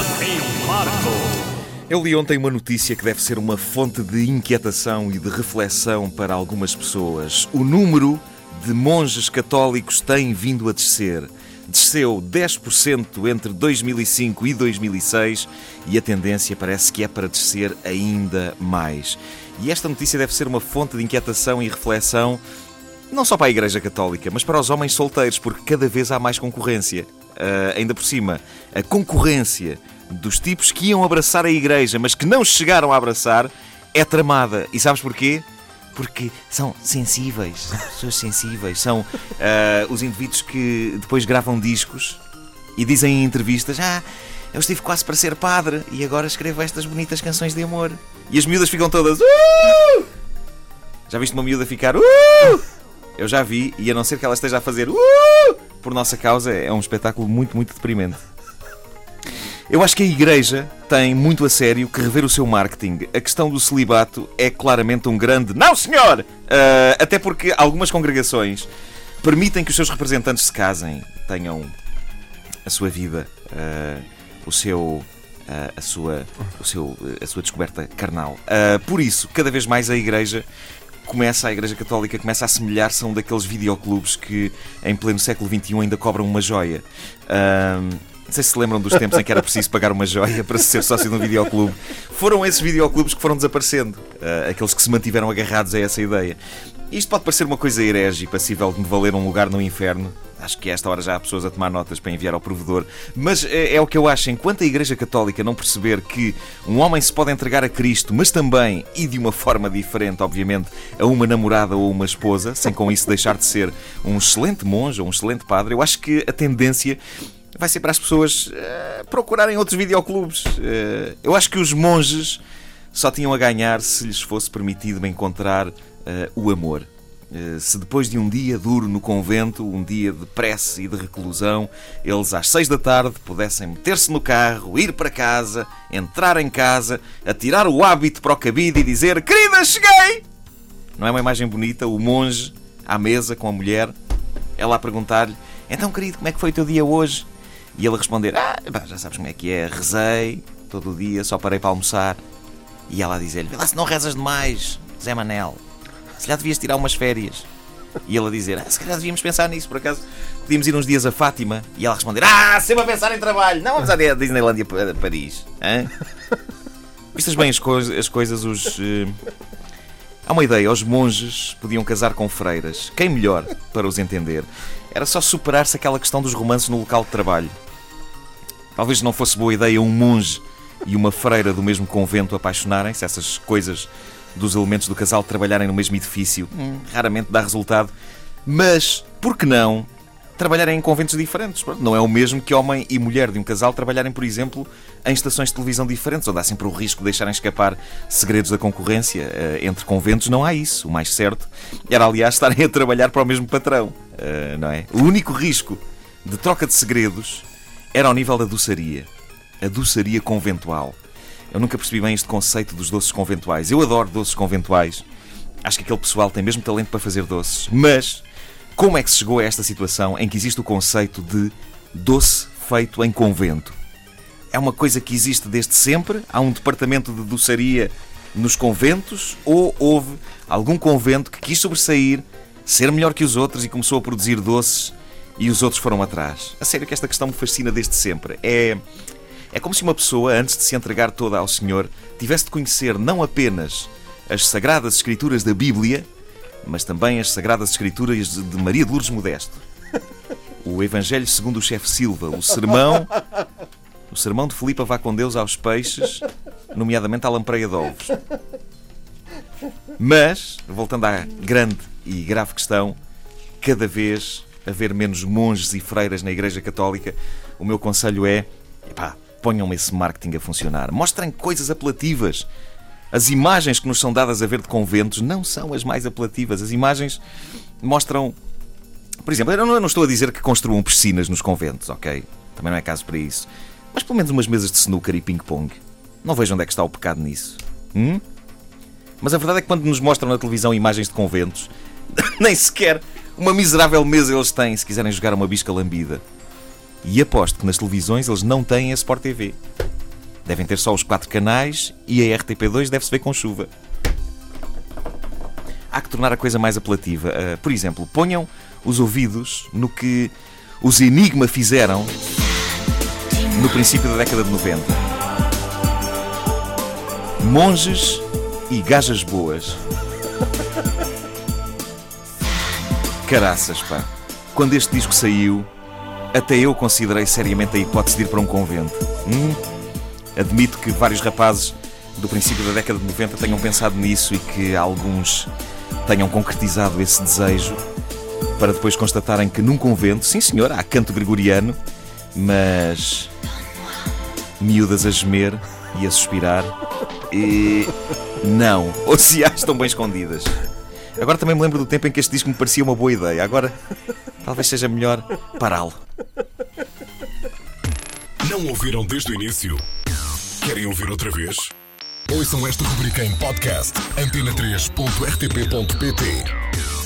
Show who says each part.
Speaker 1: Em.
Speaker 2: Eu li ontem uma notícia que deve ser uma fonte de inquietação e de reflexão para algumas pessoas. O número de monges católicos tem vindo a descer. Desceu 10% entre 2005 e 2006 e a tendência parece que é para descer ainda mais. E esta notícia deve ser uma fonte de inquietação e reflexão não só para a Igreja Católica, mas para os homens solteiros, porque cada vez há mais concorrência. Uh, ainda por cima, a concorrência dos tipos que iam abraçar a Igreja, mas que não chegaram a abraçar, é tramada. E sabes porquê? Porque são sensíveis, são pessoas sensíveis, são uh, os indivíduos que depois gravam discos e dizem em entrevistas: Ah, eu estive quase para ser padre e agora escrevo estas bonitas canções de amor. E as miúdas ficam todas. Uh! Já viste uma miúda ficar. Uh! Eu já vi, e a não ser que ela esteja a fazer uh! Por nossa causa, é um espetáculo muito, muito deprimente. Eu acho que a Igreja tem muito a sério que rever o seu marketing. A questão do celibato é claramente um grande. Não, senhor! Uh, até porque algumas congregações permitem que os seus representantes se casem, tenham a sua vida, uh, o seu. Uh, a, sua, o seu, a sua descoberta carnal. por isso, cada vez mais a Igreja começa, a Igreja Católica começa a assemelhar-se a um daqueles videoclubes que em pleno século XXI ainda cobram uma joia. Um, não sei se se lembram dos tempos em que era preciso pagar uma joia para ser sócio de um videoclube. Foram esses videoclubes que foram desaparecendo, uh, aqueles que se mantiveram agarrados a essa ideia. Isto pode parecer uma coisa herege e passível de me valer um lugar no inferno. Acho que a esta hora já há pessoas a tomar notas para enviar ao provedor. Mas é, é, o que eu acho. Enquanto a Igreja Católica não perceber que um homem se pode entregar a Cristo, mas também, e de uma forma diferente, obviamente, a uma namorada ou uma esposa, sem com isso deixar de ser um excelente monge ou um excelente padre, eu acho que a tendência vai ser para as pessoas uh, procurarem outros videoclubes. Uh, eu acho que os monges só tinham a ganhar se lhes fosse permitido encontrar o amor. Se depois de um dia duro no convento, um dia de prece e de reclusão, eles às seis da tarde pudessem meter-se no carro, ir para casa, entrar em casa, atirar o hábito para o cabide e dizer: Querida, cheguei! Não é uma imagem bonita? O monge à mesa com a mulher, ela a perguntar-lhe: Então, querido, como é que foi o teu dia hoje? E ele a responder: Ah, já sabes como é que é, rezei todo o dia, só parei para almoçar. E ela a dizer-lhe: Vê lá se não rezas demais, Zé Manel. Se já devias tirar umas férias. E ele a dizer: ah, Se calhar devíamos pensar nisso, por acaso podíamos ir uns dias a Fátima. E ela a responder: Ah, sempre a pensar em trabalho. Não vamos à Disneylandia para Paris. Hein? Vistas bem as, co as coisas, os. Uh... Há uma ideia: os monges podiam casar com freiras. Quem melhor para os entender? Era só superar-se aquela questão dos romances no local de trabalho. Talvez não fosse boa ideia um monge e uma freira do mesmo convento apaixonarem-se, essas coisas dos elementos do casal trabalharem no mesmo edifício. Hum, raramente dá resultado. Mas, por que não trabalharem em conventos diferentes? Não é o mesmo que homem e mulher de um casal trabalharem, por exemplo, em estações de televisão diferentes, onde há sempre o risco de deixarem escapar segredos da concorrência. Eh, entre conventos não há isso. O mais certo era, aliás, estarem a trabalhar para o mesmo patrão. Eh, não é? O único risco de troca de segredos era ao nível da doçaria. A doçaria conventual. Eu nunca percebi bem este conceito dos doces conventuais. Eu adoro doces conventuais. Acho que aquele pessoal tem mesmo talento para fazer doces. Mas como é que se chegou a esta situação em que existe o conceito de doce feito em convento? É uma coisa que existe desde sempre? Há um departamento de doçaria nos conventos? Ou houve algum convento que quis sobressair, ser melhor que os outros e começou a produzir doces e os outros foram atrás? A sério que esta questão me fascina desde sempre. É é como se uma pessoa, antes de se entregar toda ao Senhor, tivesse de conhecer não apenas as sagradas escrituras da Bíblia, mas também as sagradas escrituras de Maria de Lourdes Modesto. O Evangelho segundo o chefe Silva, o sermão, o sermão de Filipa vá com Deus aos peixes, nomeadamente à lampreia de ovos. Mas, voltando à grande e grave questão, cada vez haver menos monges e freiras na Igreja Católica, o meu conselho é, epá, ponham esse marketing a funcionar. Mostrem coisas apelativas. As imagens que nos são dadas a ver de conventos não são as mais apelativas. As imagens mostram. Por exemplo, eu não, estou a dizer que construam piscinas nos conventos, ok? Também não é caso para isso. Mas pelo menos umas mesas de snooker e ping-pong. Não vejo onde é que está o pecado nisso. Hum? Mas a verdade é que quando nos mostram na televisão imagens de conventos, nem sequer uma miserável mesa eles têm se quiserem jogar uma bisca lambida. E aposto que nas televisões eles não têm a Sport TV. Devem ter só os quatro canais e a RTP2 deve-se ver com chuva. Há que tornar a coisa mais apelativa. Uh, por exemplo, ponham os ouvidos no que os Enigma fizeram no princípio da década de 90. Monges e gajas boas. Caraças, pá. Quando este disco saiu, até eu considerei seriamente a hipótese de ir para um convento. Hum? Admito que vários rapazes do princípio da década de 90 tenham pensado nisso e que alguns tenham concretizado esse desejo para depois constatarem que num convento, sim senhor, há canto gregoriano, mas miúdas a gemer e a suspirar e não, ou se há estão bem escondidas. Agora também me lembro do tempo em que este disco me parecia uma boa ideia. Agora talvez seja melhor pará-lo.
Speaker 1: Não ouviram desde o início? Querem ouvir outra vez? Ouçam esta rubrica em podcast antena3.rtp.pt